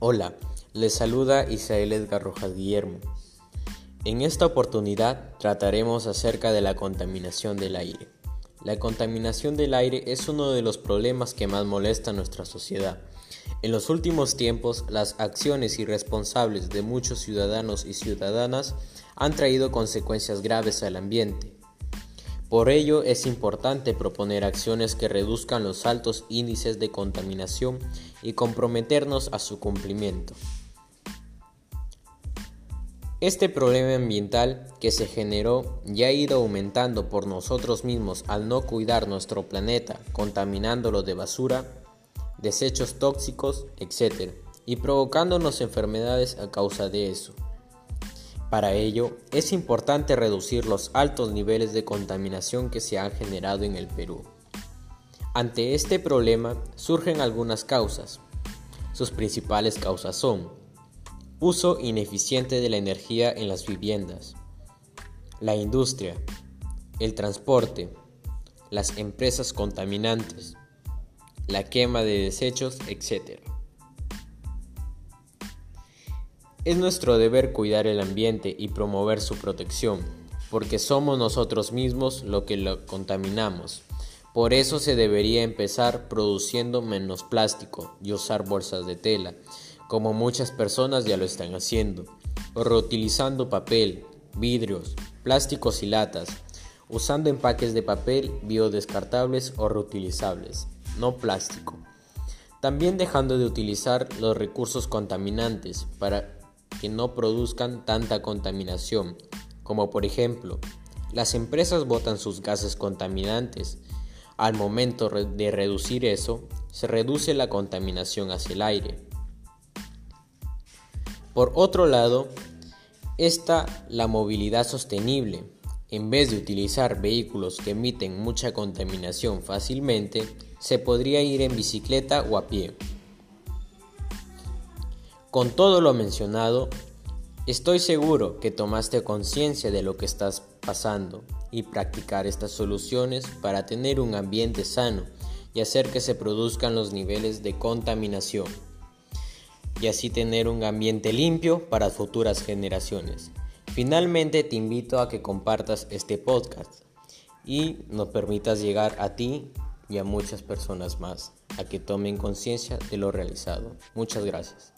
Hola, les saluda Isael Edgar Rojas Guillermo. En esta oportunidad trataremos acerca de la contaminación del aire. La contaminación del aire es uno de los problemas que más molesta a nuestra sociedad. En los últimos tiempos, las acciones irresponsables de muchos ciudadanos y ciudadanas han traído consecuencias graves al ambiente. Por ello es importante proponer acciones que reduzcan los altos índices de contaminación y comprometernos a su cumplimiento. Este problema ambiental que se generó ya ha ido aumentando por nosotros mismos al no cuidar nuestro planeta, contaminándolo de basura, desechos tóxicos, etc., y provocándonos enfermedades a causa de eso. Para ello, es importante reducir los altos niveles de contaminación que se han generado en el Perú. Ante este problema surgen algunas causas. Sus principales causas son uso ineficiente de la energía en las viviendas, la industria, el transporte, las empresas contaminantes, la quema de desechos, etc. Es nuestro deber cuidar el ambiente y promover su protección, porque somos nosotros mismos lo que lo contaminamos. Por eso se debería empezar produciendo menos plástico y usar bolsas de tela, como muchas personas ya lo están haciendo, o reutilizando papel, vidrios, plásticos y latas, usando empaques de papel biodescartables o reutilizables, no plástico. También dejando de utilizar los recursos contaminantes para que no produzcan tanta contaminación, como por ejemplo, las empresas botan sus gases contaminantes. Al momento de reducir eso, se reduce la contaminación hacia el aire. Por otro lado, está la movilidad sostenible. En vez de utilizar vehículos que emiten mucha contaminación fácilmente, se podría ir en bicicleta o a pie. Con todo lo mencionado, estoy seguro que tomaste conciencia de lo que estás pasando y practicar estas soluciones para tener un ambiente sano y hacer que se produzcan los niveles de contaminación y así tener un ambiente limpio para futuras generaciones. Finalmente te invito a que compartas este podcast y nos permitas llegar a ti y a muchas personas más a que tomen conciencia de lo realizado. Muchas gracias.